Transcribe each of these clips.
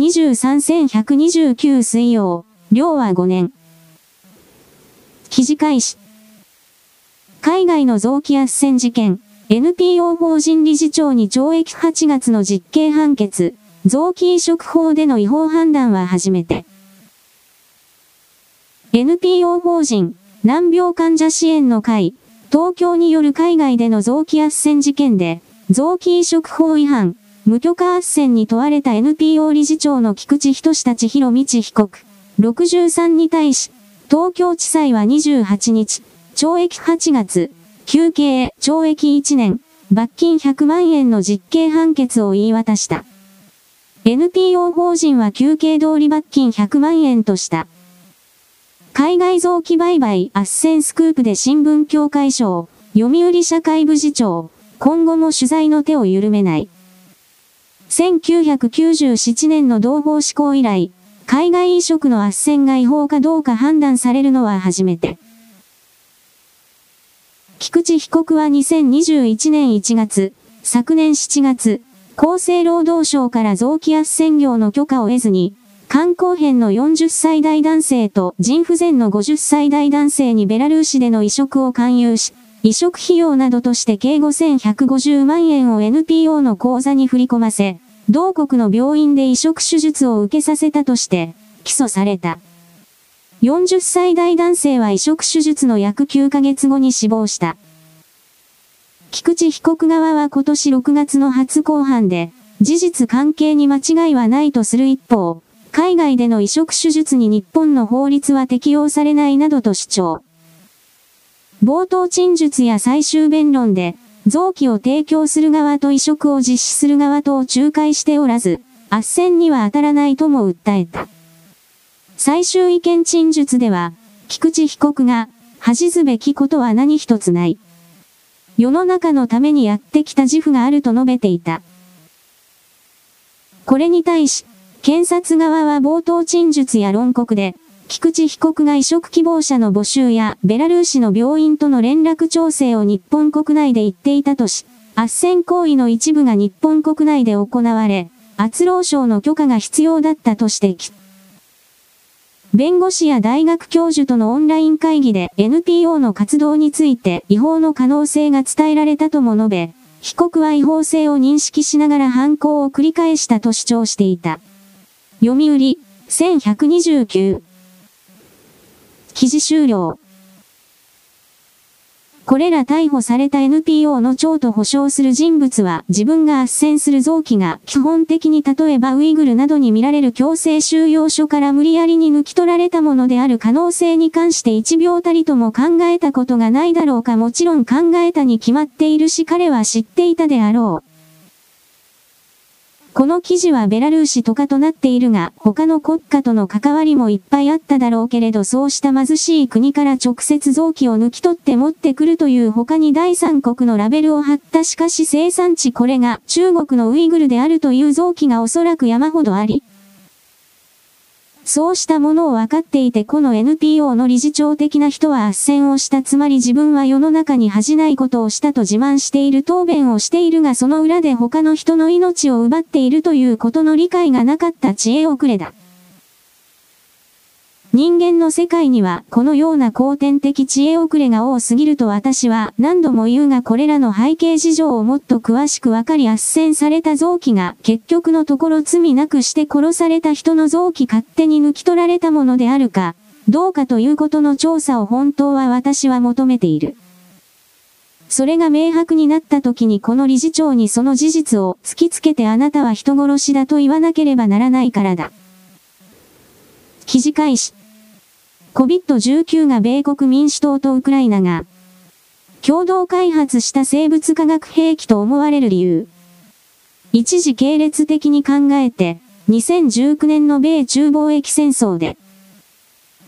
2023-1129水曜、量は5年。記事開始。海外の臓器斡旋事件、NPO 法人理事長に懲役8月の実刑判決、臓器移植法での違法判断は初めて。NPO 法人、難病患者支援の会、東京による海外での臓器斡旋事件で、臓器移植法違反、無許可斡旋に問われた NPO 理事長の菊池仁志千尋道被告、63に対し、東京地裁は28日、懲役8月、休刑、懲役1年、罰金100万円の実刑判決を言い渡した。NPO 法人は休刑通り罰金100万円とした。海外臓器売買斡旋スクープで新聞協会賞、読売社会部次長、今後も取材の手を緩めない。1997年の同法施行以来、海外移植の斡旋が違法かどうか判断されるのは初めて。菊池被告は2021年1月、昨年7月、厚生労働省から臓器斡旋業の許可を得ずに、肝硬変の40歳代男性と腎不全の50歳代男性にベラルーシでの移植を勧誘し、移植費用などとして計5150万円を NPO の口座に振り込ませ、同国の病院で移植手術を受けさせたとして、起訴された。40歳代男性は移植手術の約9ヶ月後に死亡した。菊池被告側は今年6月の初公判で、事実関係に間違いはないとする一方、海外での移植手術に日本の法律は適用されないなどと主張。冒頭陳述や最終弁論で、臓器を提供する側と移植を実施する側とを仲介しておらず、斡旋には当たらないとも訴えた。最終意見陳述では、菊池被告が、恥ずべきことは何一つない。世の中のためにやってきた自負があると述べていた。これに対し、検察側は冒頭陳述や論告で、菊池被告が移植希望者の募集やベラルーシの病院との連絡調整を日本国内で言っていたとし、斡旋行為の一部が日本国内で行われ、圧労省の許可が必要だったと指摘。弁護士や大学教授とのオンライン会議で NPO の活動について違法の可能性が伝えられたとも述べ、被告は違法性を認識しながら犯行を繰り返したと主張していた。読売、1129記事終了。これら逮捕された NPO の長と保証する人物は自分が斡旋する臓器が基本的に例えばウイグルなどに見られる強制収容所から無理やりに抜き取られたものである可能性に関して一秒たりとも考えたことがないだろうかもちろん考えたに決まっているし彼は知っていたであろう。この記事はベラルーシとかとなっているが、他の国家との関わりもいっぱいあっただろうけれどそうした貧しい国から直接臓器を抜き取って持ってくるという他に第三国のラベルを貼ったしかし生産地これが中国のウイグルであるという臓器がおそらく山ほどあり、そうしたものを分かっていてこの NPO の理事長的な人は斡旋をしたつまり自分は世の中に恥じないことをしたと自慢している答弁をしているがその裏で他の人の命を奪っているということの理解がなかった知恵遅れだ。人間の世界にはこのような後天的知恵遅れが多すぎると私は何度も言うがこれらの背景事情をもっと詳しくわかり斡旋された臓器が結局のところ罪なくして殺された人の臓器勝手に抜き取られたものであるか、どうかということの調査を本当は私は求めている。それが明白になった時にこの理事長にその事実を突きつけてあなたは人殺しだと言わなければならないからだ。記事開始。COVID-19 が米国民主党とウクライナが共同開発した生物化学兵器と思われる理由。一時系列的に考えて、2019年の米中貿易戦争で、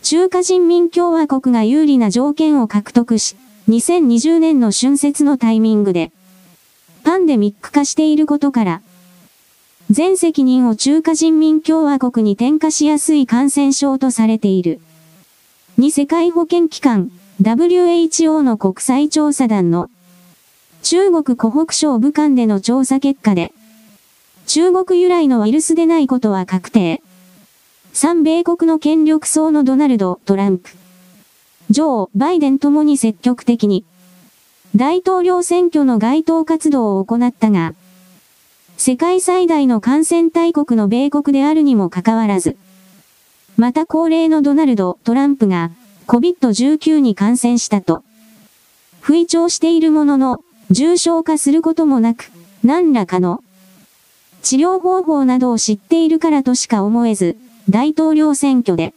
中華人民共和国が有利な条件を獲得し、2020年の春節のタイミングで、パンデミック化していることから、全責任を中華人民共和国に転嫁しやすい感染症とされている。に世界保健機関 WHO の国際調査団の中国湖北省武漢での調査結果で、中国由来のウイルスでないことは確定。3米国の権力層のドナルド・トランプ。ジョー・バイデンともに積極的に、大統領選挙の街頭活動を行ったが、世界最大の感染大国の米国であるにもかかわらず、また高齢のドナルド・トランプが COVID-19 に感染したと、吹聴しているものの、重症化することもなく、何らかの治療方法などを知っているからとしか思えず、大統領選挙で、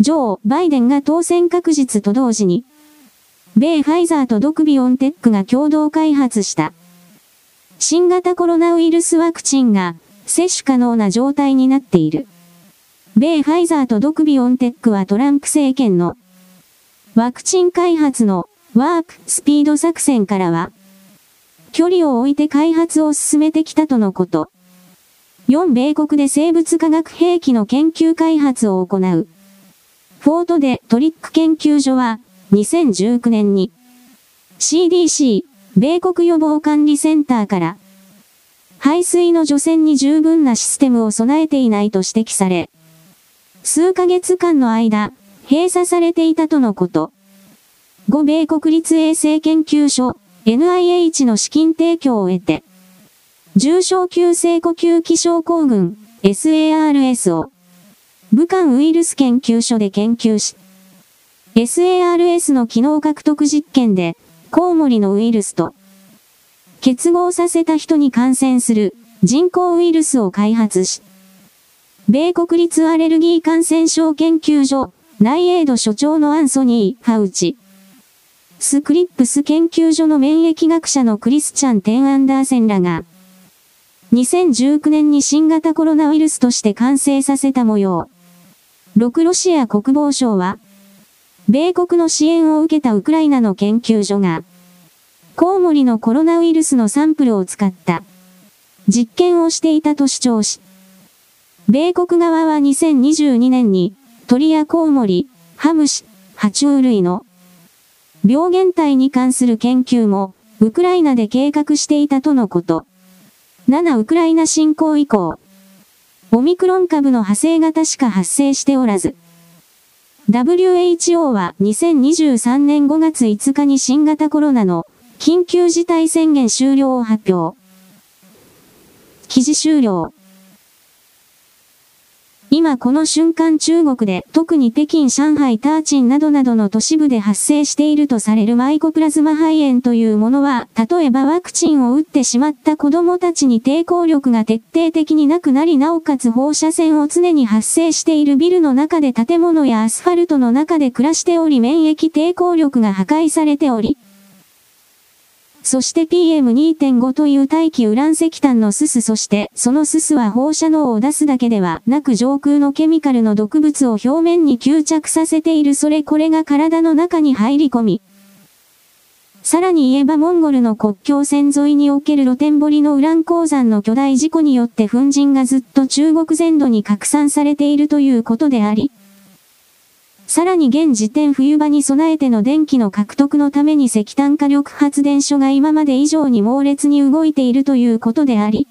ジョー・バイデンが当選確実と同時に、米ファイザーとドクビオンテックが共同開発した、新型コロナウイルスワクチンが接種可能な状態になっている。米ファイザーとドクビオンテックはトランプ政権のワクチン開発のワープスピード作戦からは、距離を置いて開発を進めてきたとのこと。4米国で生物化学兵器の研究開発を行う。フォートでトリック研究所は、2019年に CDC、米国予防管理センターから、排水の除染に十分なシステムを備えていないと指摘され、数ヶ月間の間、閉鎖されていたとのこと。5米国立衛生研究所 NIH の資金提供を得て、重症急性呼吸器症候群 SARS を武漢ウイルス研究所で研究し、SARS の機能獲得実験で、コウモリのウイルスと、結合させた人に感染する人工ウイルスを開発し、米国立アレルギー感染症研究所内エイド所長のアンソニー・ファウチ、スクリップス研究所の免疫学者のクリスチャン・テン・アンダーセンらが、2019年に新型コロナウイルスとして完成させた模様。6ロシア国防省は、米国の支援を受けたウクライナの研究所が、コウモリのコロナウイルスのサンプルを使った実験をしていたと主張し、米国側は2022年に鳥やコウモリ、ハムシ、爬虫類の病原体に関する研究もウクライナで計画していたとのこと。7ウクライナ侵攻以降、オミクロン株の派生型しか発生しておらず、WHO は2023年5月5日に新型コロナの緊急事態宣言終了を発表。記事終了。今この瞬間中国で特に北京、上海、ターチンなどなどの都市部で発生しているとされるマイコプラズマ肺炎というものは、例えばワクチンを打ってしまった子供たちに抵抗力が徹底的になくなりなおかつ放射線を常に発生しているビルの中で建物やアスファルトの中で暮らしており免疫抵抗力が破壊されており、そして PM2.5 という大気ウラン石炭のすすそしてそのすすは放射能を出すだけではなく上空のケミカルの毒物を表面に吸着させている。それこれが体の中に入り込み、さらに言えばモンゴルの国境線沿いにおける露天堀のウラン鉱山の巨大事故によって粉塵がずっと中国全土に拡散されているということであり、さらに現時点冬場に備えての電気の獲得のために石炭火力発電所が今まで以上に猛烈に動いているということであり、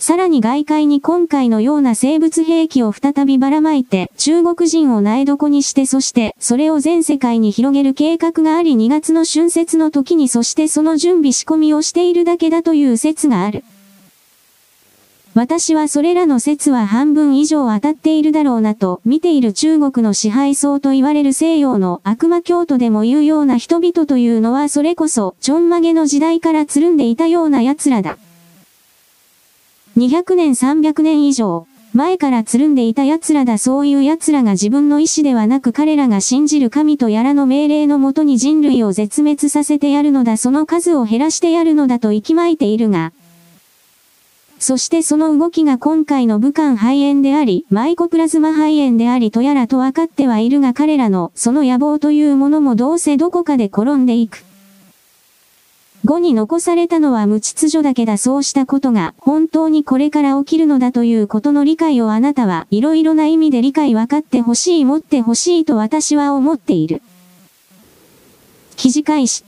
さらに外界に今回のような生物兵器を再びばらまいて中国人を苗床にしてそしてそれを全世界に広げる計画があり2月の春節の時にそしてその準備仕込みをしているだけだという説がある。私はそれらの説は半分以上当たっているだろうなと見ている中国の支配層と言われる西洋の悪魔教徒でも言うような人々というのはそれこそちょんまげの時代からつるんでいたような奴らだ。200年300年以上、前からつるんでいた奴らだそういう奴らが自分の意志ではなく彼らが信じる神とやらの命令のもとに人類を絶滅させてやるのだその数を減らしてやるのだと息巻いているが、そしてその動きが今回の武漢肺炎であり、マイコプラズマ肺炎でありとやらと分かってはいるが彼らのその野望というものもどうせどこかで転んでいく。後に残されたのは無秩序だけだそうしたことが本当にこれから起きるのだということの理解をあなたはいろいろな意味で理解分かってほしい持ってほしいと私は思っている。記事開始。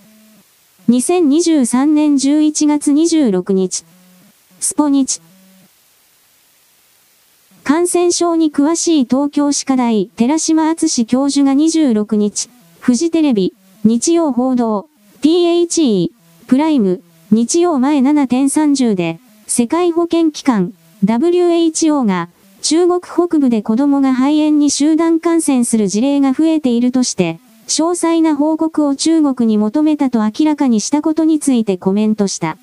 2023年11月26日。スポニチ。感染症に詳しい東京歯科大寺島敦教授が26日、フジテレビ、日曜報道、THE、プライム、日曜前7.30で、世界保健機関、WHO が、中国北部で子供が肺炎に集団感染する事例が増えているとして、詳細な報告を中国に求めたと明らかにしたことについてコメントした。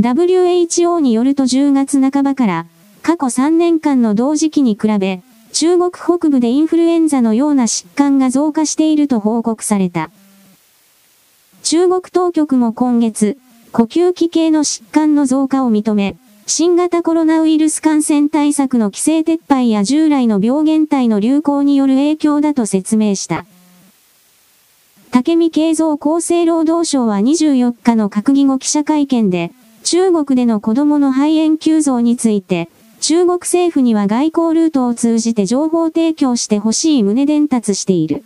WHO によると10月半ばから過去3年間の同時期に比べ、中国北部でインフルエンザのような疾患が増加していると報告された。中国当局も今月、呼吸器系の疾患の増加を認め、新型コロナウイルス感染対策の規制撤廃や従来の病原体の流行による影響だと説明した。竹見慶三厚生労働省は24日の閣議後記者会見で、中国での子供の肺炎急増について、中国政府には外交ルートを通じて情報提供してほしい旨伝達している。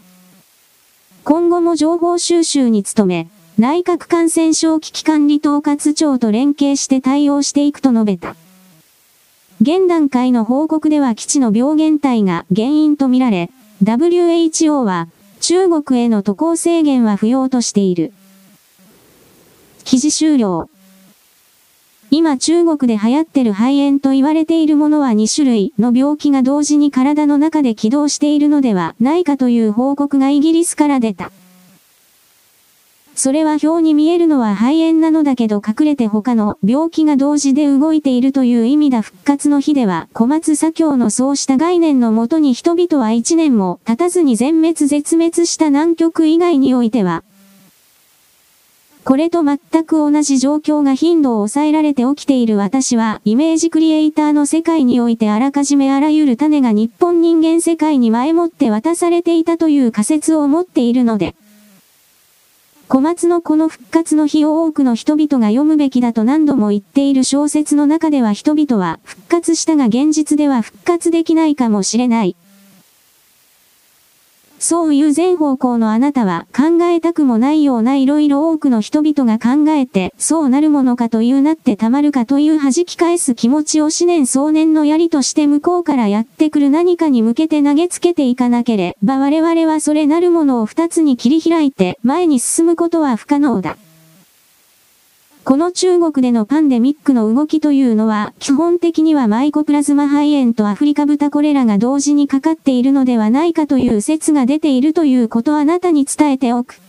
今後も情報収集に努め、内閣感染症危機管理統括庁と連携して対応していくと述べた。現段階の報告では基地の病原体が原因とみられ、WHO は中国への渡航制限は不要としている。記事終了。今中国で流行ってる肺炎と言われているものは2種類の病気が同時に体の中で起動しているのではないかという報告がイギリスから出た。それは表に見えるのは肺炎なのだけど隠れて他の病気が同時で動いているという意味だ復活の日では小松左京のそうした概念のもとに人々は一年も経たずに全滅絶滅した南極以外においてはこれと全く同じ状況が頻度を抑えられて起きている私は、イメージクリエイターの世界においてあらかじめあらゆる種が日本人間世界に前もって渡されていたという仮説を持っているので、小松のこの復活の日を多くの人々が読むべきだと何度も言っている小説の中では人々は復活したが現実では復活できないかもしれない。そういう全方向のあなたは考えたくもないような色々多くの人々が考えて、そうなるものかというなってたまるかという弾き返す気持ちを思念想念の槍として向こうからやってくる何かに向けて投げつけていかなければ我々はそれなるものを二つに切り開いて前に進むことは不可能だ。この中国でのパンデミックの動きというのは、基本的にはマイコプラズマ肺炎とアフリカ豚コレラが同時にかかっているのではないかという説が出ているということをあなたに伝えておく。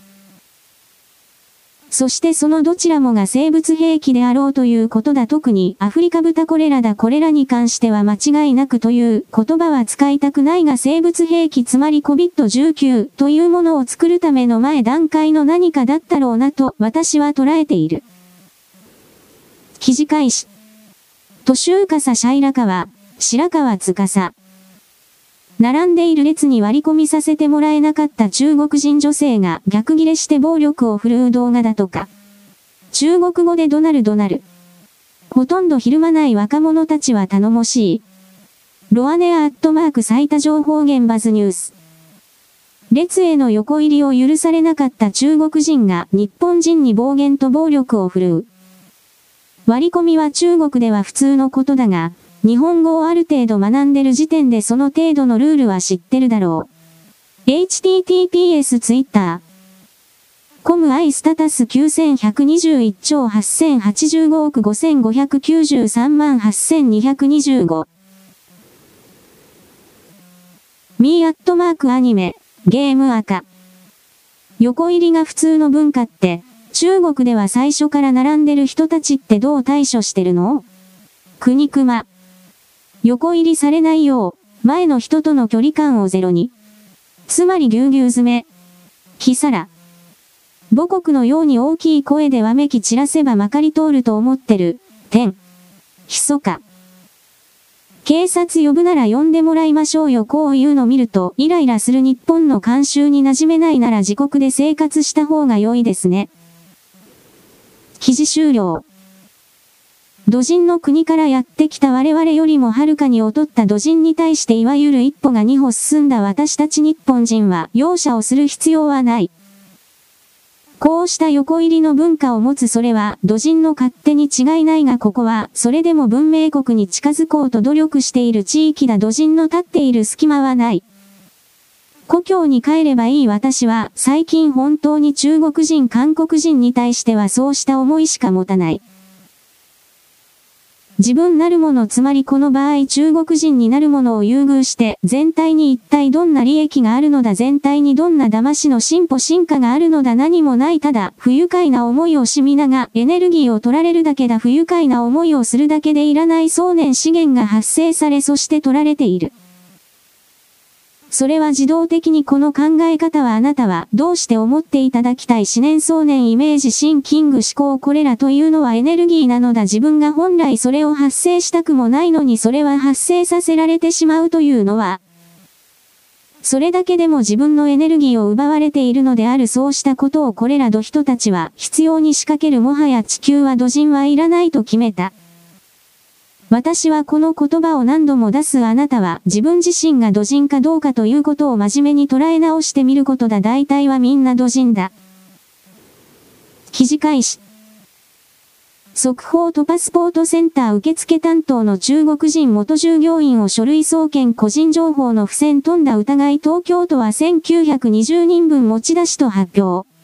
そしてそのどちらもが生物兵器であろうということだ特にアフリカ豚コレラだこれらに関しては間違いなくという言葉は使いたくないが生物兵器つまり COVID-19 というものを作るための前段階の何かだったろうなと私は捉えている。記事開始。都州笠シャイラ川、白川司。並んでいる列に割り込みさせてもらえなかった中国人女性が逆ギレして暴力を振るう動画だとか。中国語でドナルドナル。ほとんどひるまない若者たちは頼もしい。ロアネアアットマーク最多情報源バズニュース。列への横入りを許されなかった中国人が日本人に暴言と暴力を振るう。割り込みは中国では普通のことだが、日本語をある程度学んでる時点でその程度のルールは知ってるだろう。https twitter コムアイスタタス9121兆8085億5593万8225ミーアットマークアニメ、ゲーム赤。横入りが普通の文化って、中国では最初から並んでる人たちってどう対処してるの？国熊。横入りされないよう、前の人との距離感をゼロに。つまりぎゅうぎゅう詰め。ひさら。母国のように大きい声でわめき散らせばまかり通ると思ってる。点。ひそか。警察呼ぶなら呼んでもらいましょうよこういうの見るとイライラする日本の慣習に馴染めないなら自国で生活した方が良いですね。記事終了。土人の国からやってきた我々よりもはるかに劣った土人に対していわゆる一歩が二歩進んだ私たち日本人は容赦をする必要はない。こうした横入りの文化を持つそれは、土人の勝手に違いないがここは、それでも文明国に近づこうと努力している地域だ土人の立っている隙間はない。故郷に帰ればいい私は、最近本当に中国人韓国人に対してはそうした思いしか持たない。自分なるものつまりこの場合中国人になるものを優遇して全体に一体どんな利益があるのだ全体にどんな騙しの進歩進化があるのだ何もないただ不愉快な思いをしみながエネルギーを取られるだけだ不愉快な思いをするだけでいらない想念資源が発生されそして取られている。それは自動的にこの考え方はあなたはどうして思っていただきたい思念想念イメージシンキング思考これらというのはエネルギーなのだ自分が本来それを発生したくもないのにそれは発生させられてしまうというのはそれだけでも自分のエネルギーを奪われているのであるそうしたことをこれら土人たちは必要に仕掛けるもはや地球は土人はいらないと決めた。私はこの言葉を何度も出すあなたは自分自身が土人かどうかということを真面目に捉え直してみることだ大体はみんな土人だ。記事開始。速報とパスポートセンター受付担当の中国人元従業員を書類送検個人情報の不正飛んだ疑い東京都は1920人分持ち出しと発表。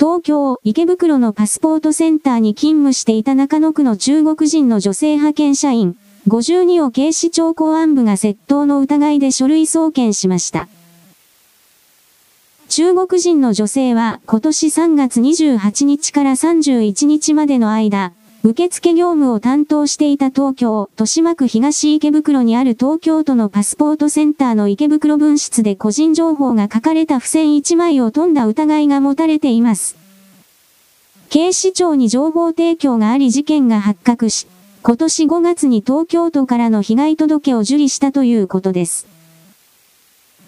東京、池袋のパスポートセンターに勤務していた中野区の中国人の女性派遣社員、52を警視庁公安部が窃盗の疑いで書類送検しました。中国人の女性は今年3月28日から31日までの間、受付業務を担当していた東京、豊島区東池袋にある東京都のパスポートセンターの池袋分室で個人情報が書かれた付箋1枚を飛んだ疑いが持たれています。警視庁に情報提供があり事件が発覚し、今年5月に東京都からの被害届を受理したということです。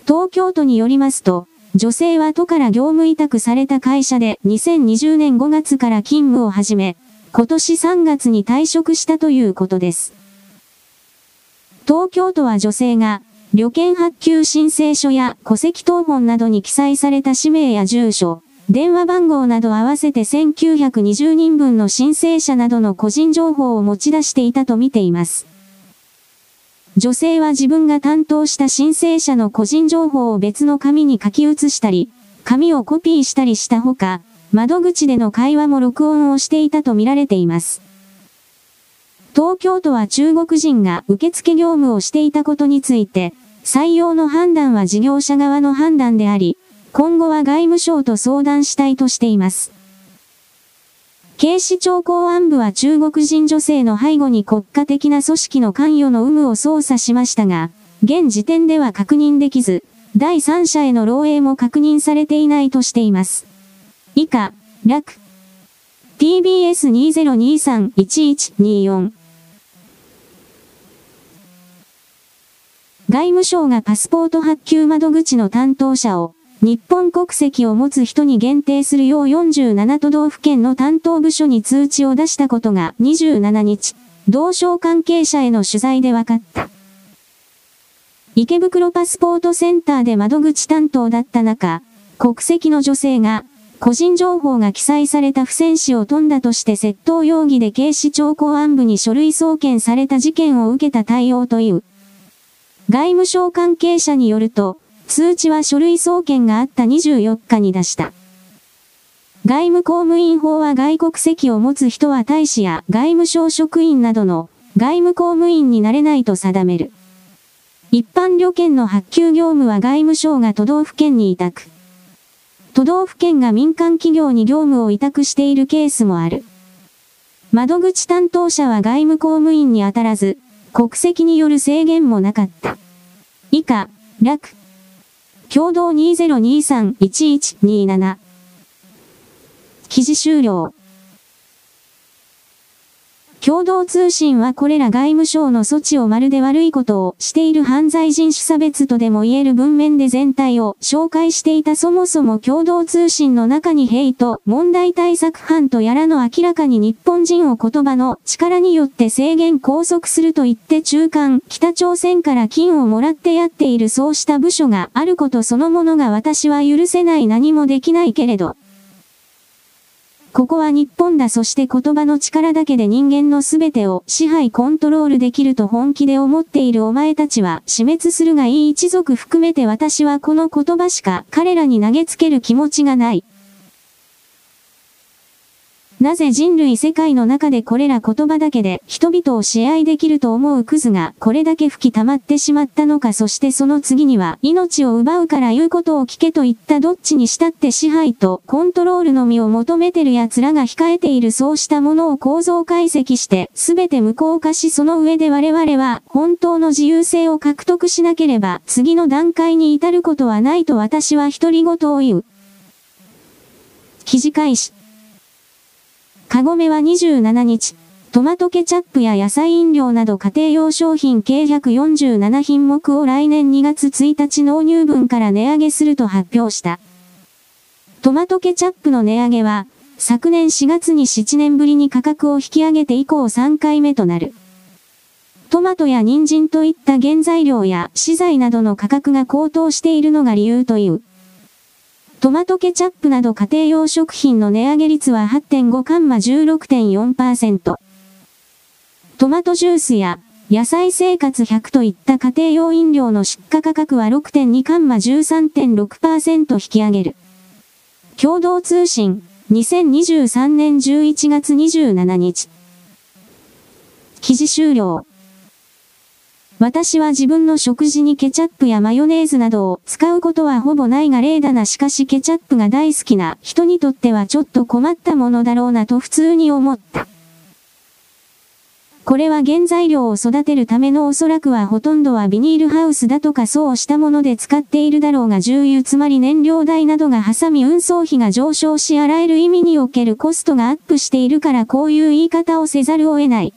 東京都によりますと、女性は都から業務委託された会社で2020年5月から勤務を始め、今年3月に退職したということです。東京都は女性が、旅券発給申請書や戸籍謄本などに記載された氏名や住所、電話番号など合わせて1920人分の申請者などの個人情報を持ち出していたと見ています。女性は自分が担当した申請者の個人情報を別の紙に書き写したり、紙をコピーしたりしたほか、窓口での会話も録音をしていたとみられています。東京都は中国人が受付業務をしていたことについて、採用の判断は事業者側の判断であり、今後は外務省と相談したいとしています。警視庁公安部は中国人女性の背後に国家的な組織の関与の有無を捜査しましたが、現時点では確認できず、第三者への漏洩も確認されていないとしています。以下、楽。TBS2023-1124 外務省がパスポート発給窓口の担当者を日本国籍を持つ人に限定するよう47都道府県の担当部署に通知を出したことが27日、同省関係者への取材で分かった。池袋パスポートセンターで窓口担当だった中、国籍の女性が個人情報が記載された不戦士を飛んだとして窃盗容疑で警視庁公安部に書類送検された事件を受けた対応という。外務省関係者によると、通知は書類送検があった24日に出した。外務公務員法は外国籍を持つ人は大使や外務省職員などの外務公務員になれないと定める。一般旅券の発給業務は外務省が都道府県に委託。都道府県が民間企業に業務を委託しているケースもある。窓口担当者は外務公務員に当たらず、国籍による制限もなかった。以下、楽。共同2023-1127。記事終了。共同通信はこれら外務省の措置をまるで悪いことをしている犯罪人種差別とでも言える文面で全体を紹介していたそもそも共同通信の中にヘイト、問題対策班とやらの明らかに日本人を言葉の力によって制限拘束すると言って中間、北朝鮮から金をもらってやっているそうした部署があることそのものが私は許せない何もできないけれど、ここは日本だそして言葉の力だけで人間の全てを支配コントロールできると本気で思っているお前たちは死滅するがいい一族含めて私はこの言葉しか彼らに投げつける気持ちがない。なぜ人類世界の中でこれら言葉だけで人々を支配できると思うクズがこれだけ吹き溜まってしまったのかそしてその次には命を奪うから言うことを聞けと言ったどっちにしたって支配とコントロールのみを求めてる奴らが控えているそうしたものを構造解析して全て無効化しその上で我々は本当の自由性を獲得しなければ次の段階に至ることはないと私は独り言を言う。記事開始。カゴメは27日、トマトケチャップや野菜飲料など家庭用商品計147品目を来年2月1日納入分から値上げすると発表した。トマトケチャップの値上げは、昨年4月に7年ぶりに価格を引き上げて以降3回目となる。トマトや人参といった原材料や資材などの価格が高騰しているのが理由という。トマトケチャップなど家庭用食品の値上げ率は8.5カンマ16.4%。トマトジュースや野菜生活100といった家庭用飲料の出荷価格は6.2カンマ13.6%引き上げる。共同通信、2023年11月27日。記事終了。私は自分の食事にケチャップやマヨネーズなどを使うことはほぼないが例だなしかしケチャップが大好きな人にとってはちょっと困ったものだろうなと普通に思った。これは原材料を育てるためのおそらくはほとんどはビニールハウスだとかそうしたもので使っているだろうが重油つまり燃料代などが挟み運送費が上昇し洗える意味におけるコストがアップしているからこういう言い方をせざるを得ない。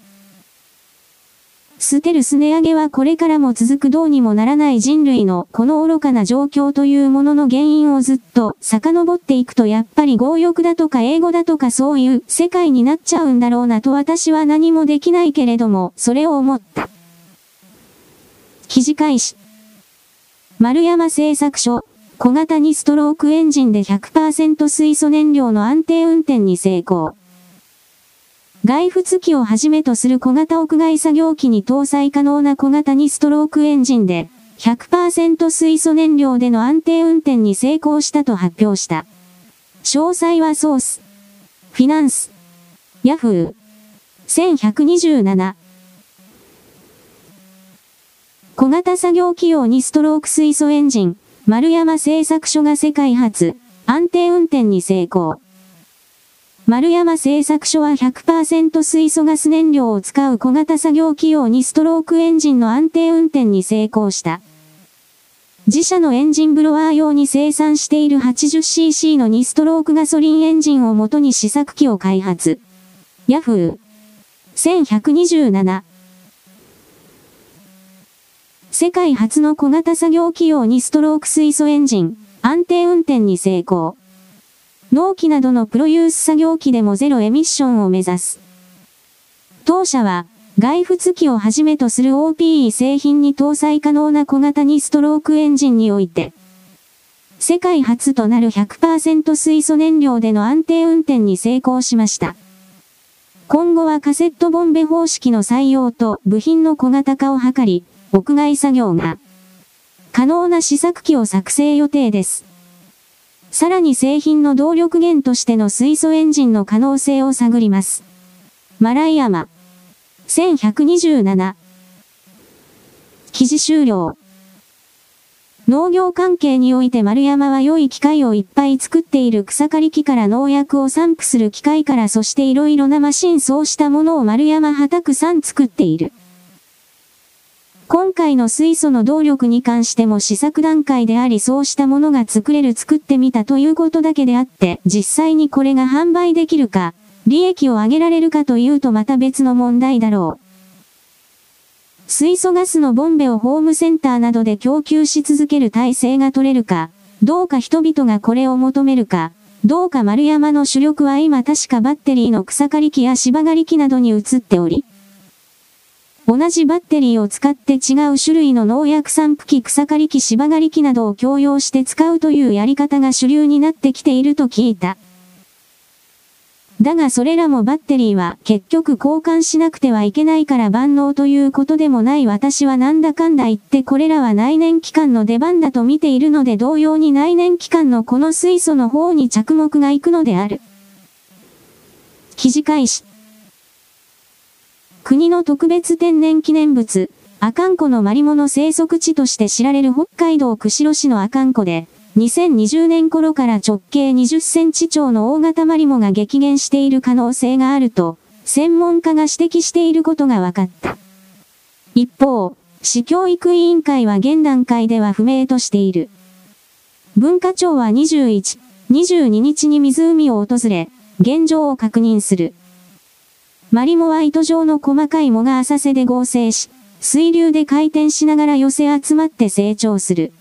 ステルス値上げはこれからも続くどうにもならない人類のこの愚かな状況というものの原因をずっと遡っていくとやっぱり強欲だとか英語だとかそういう世界になっちゃうんだろうなと私は何もできないけれどもそれを思った。記事開始。丸山製作所、小型にストロークエンジンで100%水素燃料の安定運転に成功。外付機をはじめとする小型屋外作業機に搭載可能な小型にストロークエンジンで、100%水素燃料での安定運転に成功したと発表した。詳細はソース。フィナンス。ヤフー。1127。小型作業機用にストローク水素エンジン、丸山製作所が世界初、安定運転に成功。丸山製作所は100%水素ガス燃料を使う小型作業機用にストロークエンジンの安定運転に成功した。自社のエンジンブロワー用に生産している 80cc の2ストロークガソリンエンジンをもとに試作機を開発。ヤフー。1127。世界初の小型作業機用にストローク水素エンジン、安定運転に成功。納期などのプロユース作業機でもゼロエミッションを目指す。当社は、外付機をはじめとする OPE 製品に搭載可能な小型にストロークエンジンにおいて、世界初となる100%水素燃料での安定運転に成功しました。今後はカセットボンベ方式の採用と部品の小型化を図り、屋外作業が可能な試作機を作成予定です。さらに製品の動力源としての水素エンジンの可能性を探ります。マライアマ。1127。記事終了。農業関係において丸山は良い機械をいっぱい作っている草刈り機から農薬を散布する機械からそして色々なマシンそうしたものを丸山はたくさん作っている。今回の水素の動力に関しても試作段階でありそうしたものが作れる作ってみたということだけであって、実際にこれが販売できるか、利益を上げられるかというとまた別の問題だろう。水素ガスのボンベをホームセンターなどで供給し続ける体制が取れるか、どうか人々がこれを求めるか、どうか丸山の主力は今確かバッテリーの草刈り機や芝刈り機などに移っており、同じバッテリーを使って違う種類の農薬散布機草刈り機芝刈り機などを共用して使うというやり方が主流になってきていると聞いた。だがそれらもバッテリーは結局交換しなくてはいけないから万能ということでもない私はなんだかんだ言ってこれらは内燃機関の出番だと見ているので同様に内燃機関のこの水素の方に着目がいくのである。記事開始。国の特別天然記念物、阿寒湖のマリモの生息地として知られる北海道釧路市の阿寒湖で、2020年頃から直径20センチ超の大型マリモが激減している可能性があると、専門家が指摘していることが分かった。一方、市教育委員会は現段階では不明としている。文化庁は21、22日に湖を訪れ、現状を確認する。マリモは糸状の細かい藻が浅瀬で合成し、水流で回転しながら寄せ集まって成長する。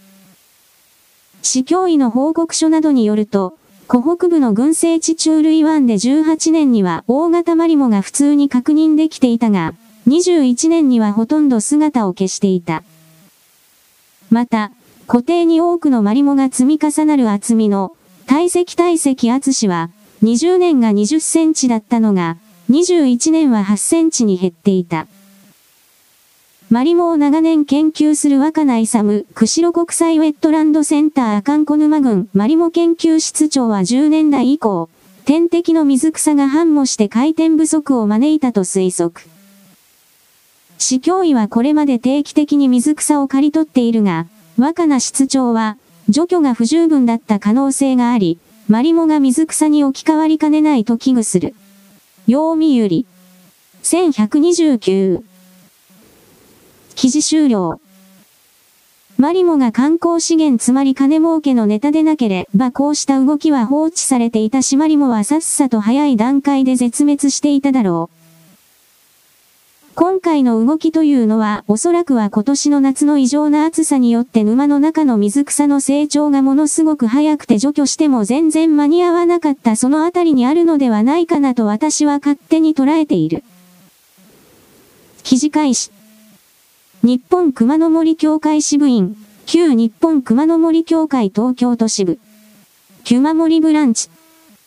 市教委の報告書などによると、湖北部の群生地中類湾で18年には大型マリモが普通に確認できていたが、21年にはほとんど姿を消していた。また、固定に多くのマリモが積み重なる厚みの体積体積厚しは、20年が20センチだったのが、21年は8センチに減っていた。マリモを長年研究する若菜勇、釧路国際ウェットランドセンター阿寒湖沼郡マリモ研究室長は10年代以降、天敵の水草が繁茂して回転不足を招いたと推測。市教委はこれまで定期的に水草を刈り取っているが、若菜室長は、除去が不十分だった可能性があり、マリモが水草に置き換わりかねないと危惧する。陽みゆり。1129。記事終了。マリモが観光資源つまり金儲けのネタでなければこうした動きは放置されていたしマリモはさっさと早い段階で絶滅していただろう。今回の動きというのはおそらくは今年の夏の異常な暑さによって沼の中の水草の成長がものすごく早くて除去しても全然間に合わなかったそのあたりにあるのではないかなと私は勝手に捉えている。記事開始。日本熊野森協会支部員、旧日本熊野森協会東京都支部。キュマ森ブランチ。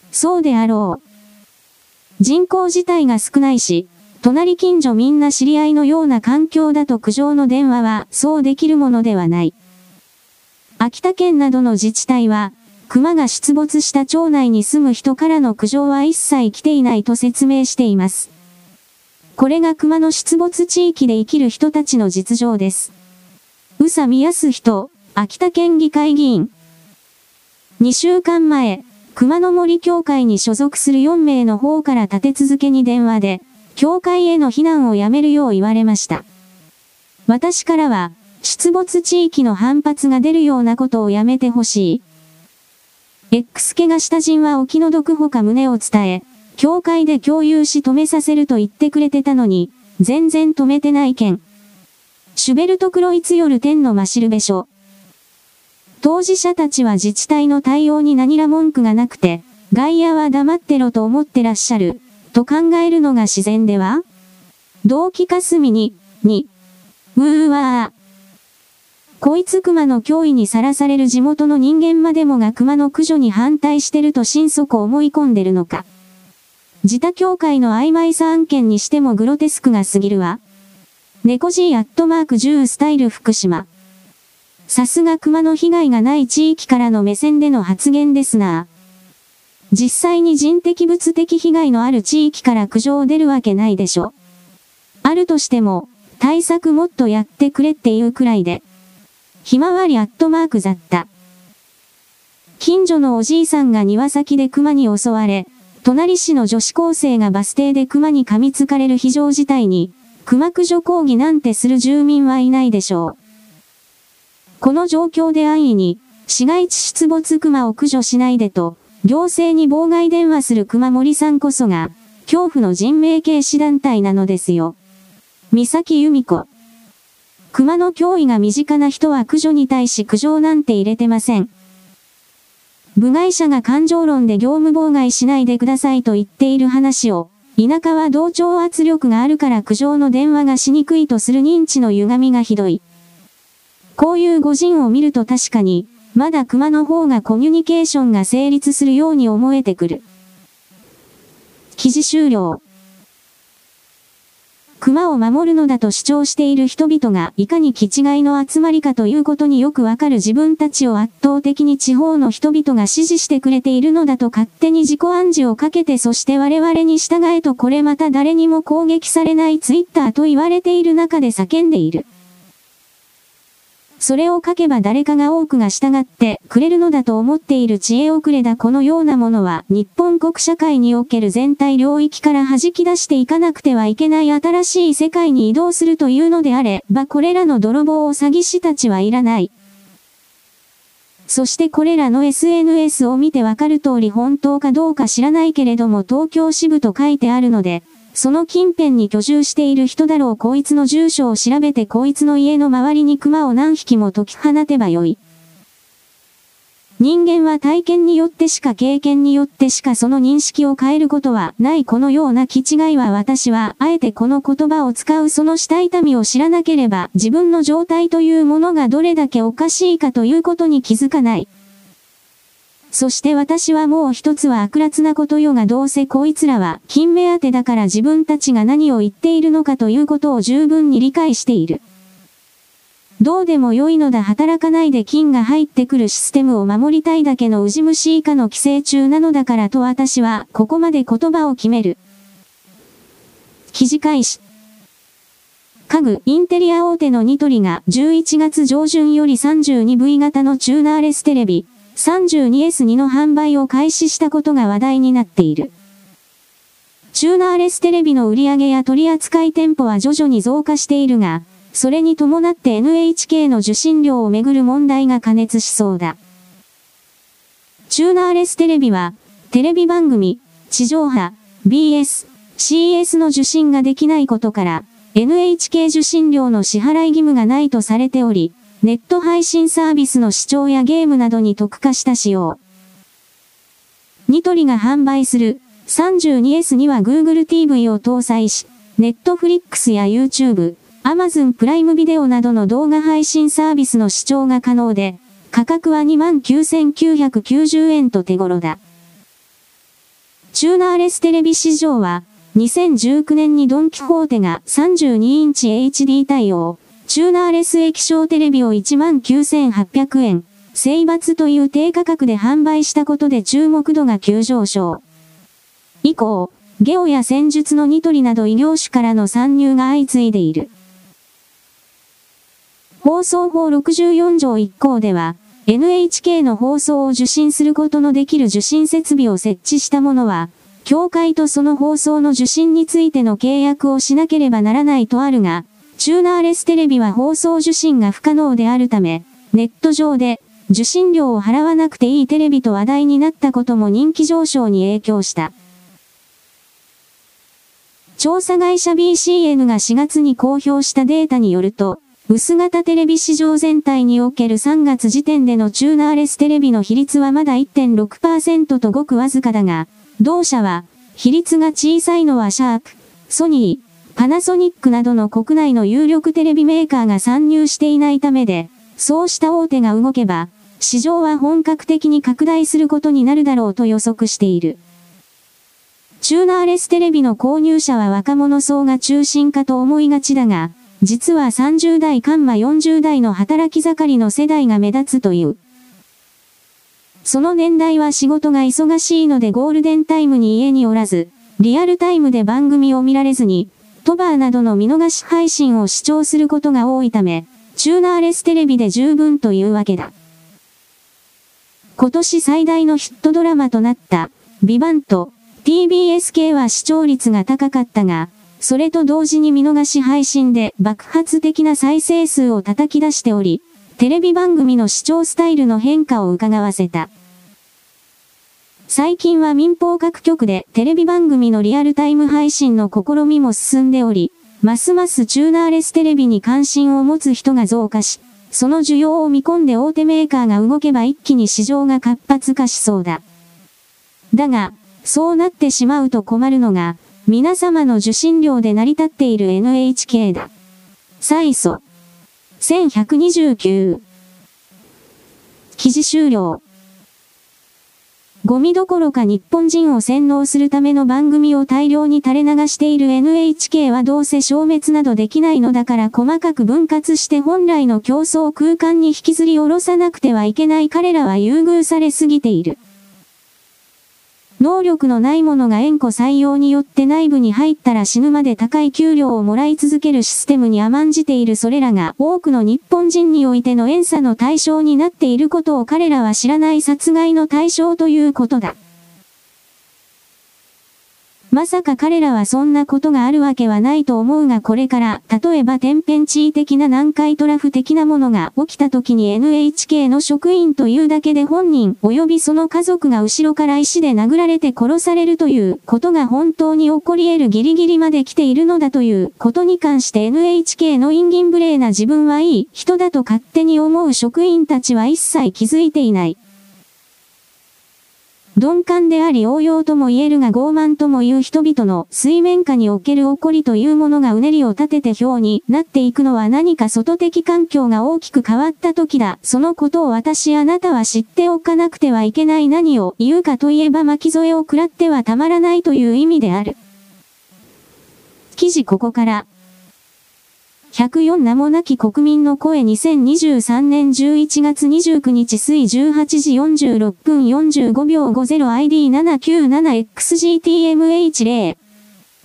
そうであろう。人口自体が少ないし、隣近所みんな知り合いのような環境だと苦情の電話はそうできるものではない。秋田県などの自治体は、熊が出没した町内に住む人からの苦情は一切来ていないと説明しています。これが熊の出没地域で生きる人たちの実情です。宇佐美康人、秋田県議会議員。2週間前、熊野森協会に所属する4名の方から立て続けに電話で、協会への避難をやめるよう言われました。私からは、出没地域の反発が出るようなことをやめてほしい。X 家がした人はお気の毒ほか胸を伝え、教会で共有し止めさせると言ってくれてたのに、全然止めてない件。シュベルト・クロイツヨル天のマシルベ書。当事者たちは自治体の対応に何ら文句がなくて、外野は黙ってろと思ってらっしゃる、と考えるのが自然では同期霞に、に、うーわー。こいつ熊の脅威にさらされる地元の人間までもが熊の駆除に反対してると心底思い込んでるのか。自他協会の曖昧さ案件にしてもグロテスクが過ぎるわ。猫 G アットマーク10スタイル福島。さすが熊の被害がない地域からの目線での発言ですな。実際に人的物的被害のある地域から苦情出るわけないでしょ。あるとしても、対策もっとやってくれっていうくらいで。ひまわりアットマーク雑多。近所のおじいさんが庭先で熊に襲われ、隣市の女子高生がバス停で熊に噛みつかれる非常事態に、熊駆除抗議なんてする住民はいないでしょう。この状況で安易に、市街地出没熊を駆除しないでと、行政に妨害電話する熊森さんこそが、恐怖の人命軽視団体なのですよ。三崎由美子。熊の脅威が身近な人は駆除に対し苦情なんて入れてません。部外者が感情論で業務妨害しないでくださいと言っている話を、田舎は同調圧力があるから苦情の電話がしにくいとする認知の歪みがひどい。こういう誤人を見ると確かに、まだ熊の方がコミュニケーションが成立するように思えてくる。記事終了。熊を守るのだと主張している人々がいかに気違いの集まりかということによくわかる自分たちを圧倒的に地方の人々が支持してくれているのだと勝手に自己暗示をかけてそして我々に従えとこれまた誰にも攻撃されないツイッターと言われている中で叫んでいる。それを書けば誰かが多くが従ってくれるのだと思っている知恵遅れだこのようなものは日本国社会における全体領域から弾き出していかなくてはいけない新しい世界に移動するというのであればこれらの泥棒を詐欺師たちはいらない。そしてこれらの SNS を見てわかる通り本当かどうか知らないけれども東京支部と書いてあるので、その近辺に居住している人だろうこいつの住所を調べてこいつの家の周りに熊を何匹も解き放てばよい。人間は体験によってしか経験によってしかその認識を変えることはないこのような気違いは私はあえてこの言葉を使うその下痛みを知らなければ自分の状態というものがどれだけおかしいかということに気づかない。そして私はもう一つは悪辣なことよがどうせこいつらは金目当てだから自分たちが何を言っているのかということを十分に理解している。どうでも良いのだ働かないで金が入ってくるシステムを守りたいだけのウジ虫以下の規制中なのだからと私はここまで言葉を決める。記事開始。家具、インテリア大手のニトリが11月上旬より 32V 型のチューナーレステレビ、32S2 の販売を開始したことが話題になっている。チューナーレステレビの売り上げや取扱い店舗は徐々に増加しているが、それに伴って NHK の受信料をめぐる問題が加熱しそうだ。チューナーレステレビは、テレビ番組、地上波、BS、CS の受信ができないことから、NHK 受信料の支払い義務がないとされており、ネット配信サービスの視聴やゲームなどに特化した仕様。ニトリが販売する 32S には Google TV を搭載し、Netflix や YouTube、Amazon プライムビデオなどの動画配信サービスの視聴が可能で、価格は29,990円と手頃だ。チューナーレステレビ市場は、2019年にドンキホーテが32インチ HD 対応、チューナーレス液晶テレビを19,800円、生抜という低価格で販売したことで注目度が急上昇。以降、ゲオや戦術のニトリなど異業種からの参入が相次いでいる。放送法64条1項では、NHK の放送を受信することのできる受信設備を設置した者は、協会とその放送の受信についての契約をしなければならないとあるが、チューナーレステレビは放送受信が不可能であるため、ネット上で受信料を払わなくていいテレビと話題になったことも人気上昇に影響した。調査会社 BCN が4月に公表したデータによると、薄型テレビ市場全体における3月時点でのチューナーレステレビの比率はまだ1.6%とごくわずかだが、同社は、比率が小さいのはシャープ、ソニー、パナソニックなどの国内の有力テレビメーカーが参入していないためで、そうした大手が動けば、市場は本格的に拡大することになるだろうと予測している。チューナーレステレビの購入者は若者層が中心かと思いがちだが、実は30代カンマ40代の働き盛りの世代が目立つという。その年代は仕事が忙しいのでゴールデンタイムに家におらず、リアルタイムで番組を見られずに、トバーなどの見逃し配信を視聴することが多いため、チューナーレステレビで十分というわけだ。今年最大のヒットドラマとなった、ビバント、TBS 系は視聴率が高かったが、それと同時に見逃し配信で爆発的な再生数を叩き出しており、テレビ番組の視聴スタイルの変化を伺わせた。最近は民放各局でテレビ番組のリアルタイム配信の試みも進んでおり、ますますチューナーレステレビに関心を持つ人が増加し、その需要を見込んで大手メーカーが動けば一気に市場が活発化しそうだ。だが、そうなってしまうと困るのが、皆様の受信料で成り立っている NHK だ。最素。1129。記事終了。ゴミどころか日本人を洗脳するための番組を大量に垂れ流している NHK はどうせ消滅などできないのだから細かく分割して本来の競争空間に引きずり下ろさなくてはいけない彼らは優遇されすぎている。能力のない者が縁故採用によって内部に入ったら死ぬまで高い給料をもらい続けるシステムに甘んじているそれらが多くの日本人においての遠差の対象になっていることを彼らは知らない殺害の対象ということだ。まさか彼らはそんなことがあるわけはないと思うがこれから、例えば天変地異的な南海トラフ的なものが起きた時に NHK の職員というだけで本人及びその家族が後ろから石で殴られて殺されるということが本当に起こり得るギリギリまで来ているのだということに関して NHK のインギン無礼な自分はいい人だと勝手に思う職員たちは一切気づいていない。鈍感であり応用とも言えるが傲慢とも言う人々の水面下における起こりというものがうねりを立てて表になっていくのは何か外的環境が大きく変わった時だ。そのことを私あなたは知っておかなくてはいけない何を言うかといえば巻き添えを食らってはたまらないという意味である。記事ここから104名もなき国民の声2023年11月29日水18時46分45秒 50ID797XGTMH0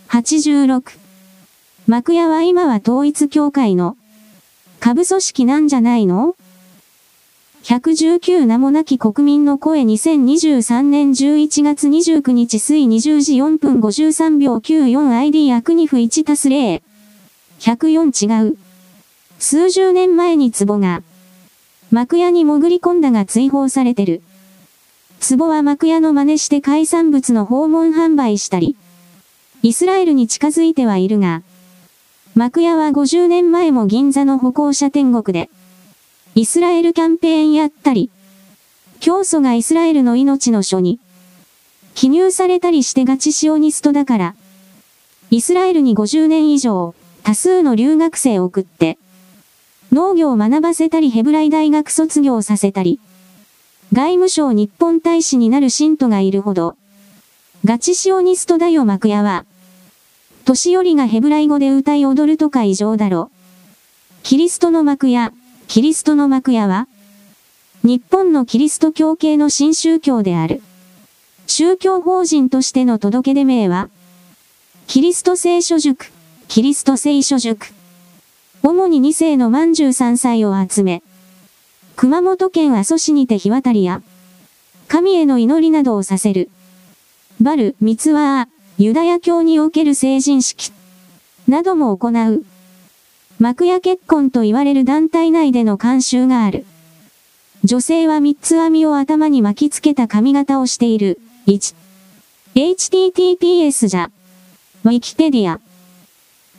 86幕屋は今は統一協会の。下部組織なんじゃないの？119名もなき国民の声2023年11月29日水20時4分53秒 94ID 役2負1たす0 104違う。数十年前に壺が、幕屋に潜り込んだが追放されてる。壺は幕屋の真似して海産物の訪問販売したり、イスラエルに近づいてはいるが、幕屋は50年前も銀座の歩行者天国で、イスラエルキャンペーンやったり、教祖がイスラエルの命の書に、記入されたりしてガチシオニストだから、イスラエルに50年以上、多数の留学生を送って、農業を学ばせたりヘブライ大学卒業させたり、外務省日本大使になる信徒がいるほど、ガチシオニストだよ幕屋は。年寄りがヘブライ語で歌い踊るとか異常だろ。キリストの幕屋、キリストの幕屋は、日本のキリスト教系の新宗教である。宗教法人としての届け出名は、キリスト聖書塾。キリスト聖書塾。主に2世の万十3歳を集め、熊本県阿蘇市にて日渡りや、神への祈りなどをさせる。バル、ミツワー、ユダヤ教における成人式、なども行う。幕屋結婚と言われる団体内での慣習がある。女性は三つ編みを頭に巻きつけた髪型をしている。1。https じゃ。ウィキペディア。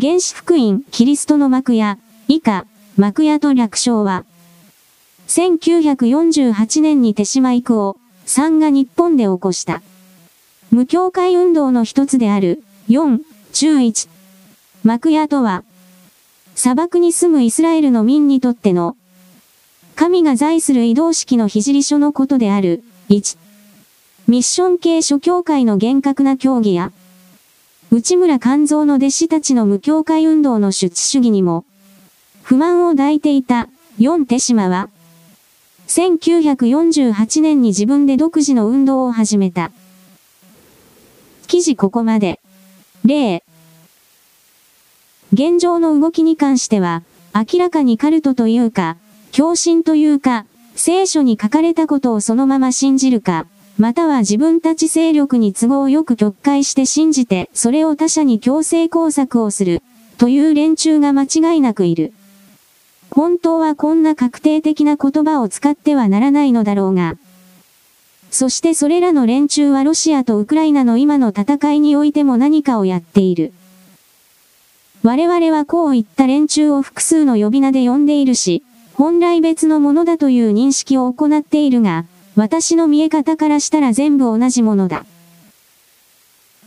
原始福音、キリストの幕屋、以下、幕屋と略称は、1948年に手島育夫さんが日本で起こした。無教会運動の一つである、4、中1。幕屋とは、砂漠に住むイスラエルの民にとっての、神が在する移動式の聖書のことである、1。ミッション系諸教会の厳格な教義や、内村勘三の弟子たちの無教会運動の出主義にも、不満を抱いていた、四手島は、1948年に自分で独自の運動を始めた。記事ここまで。例。現状の動きに関しては、明らかにカルトというか、狂信というか、聖書に書かれたことをそのまま信じるか、または自分たち勢力に都合よく曲解して信じて、それを他者に強制工作をする、という連中が間違いなくいる。本当はこんな確定的な言葉を使ってはならないのだろうが、そしてそれらの連中はロシアとウクライナの今の戦いにおいても何かをやっている。我々はこういった連中を複数の呼び名で呼んでいるし、本来別のものだという認識を行っているが、私の見え方からしたら全部同じものだ。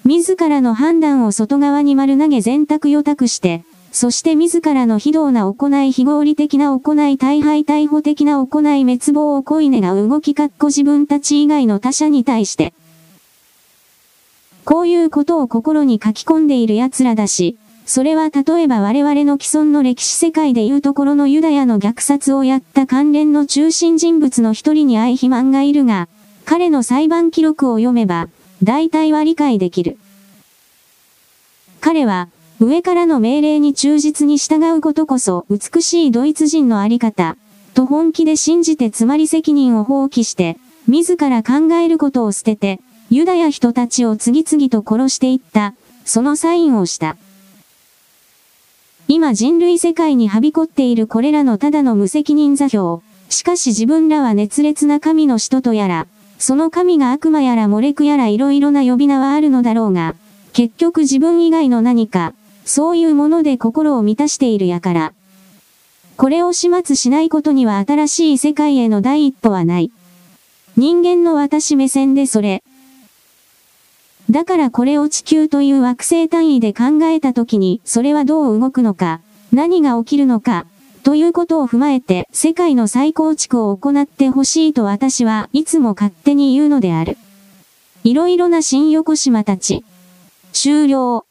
自らの判断を外側に丸投げ全択予託して、そして自らの非道な行い非合理的な行い大敗逮捕的な行い滅亡を恋根が動きかっこ自分たち以外の他者に対して。こういうことを心に書き込んでいる奴らだし、それは例えば我々の既存の歴史世界でいうところのユダヤの虐殺をやった関連の中心人物の一人に愛肥満がいるが、彼の裁判記録を読めば、大体は理解できる。彼は、上からの命令に忠実に従うことこそ美しいドイツ人のあり方、と本気で信じてつまり責任を放棄して、自ら考えることを捨てて、ユダヤ人たちを次々と殺していった、そのサインをした。今人類世界にはびこっているこれらのただの無責任座標。しかし自分らは熱烈な神の使徒とやら、その神が悪魔やらモレクやら色々な呼び名はあるのだろうが、結局自分以外の何か、そういうもので心を満たしているやから。これを始末しないことには新しい世界への第一歩はない。人間の私目線でそれ。だからこれを地球という惑星単位で考えたときに、それはどう動くのか、何が起きるのか、ということを踏まえて世界の再構築を行ってほしいと私はいつも勝手に言うのである。いろいろな新横島たち。終了。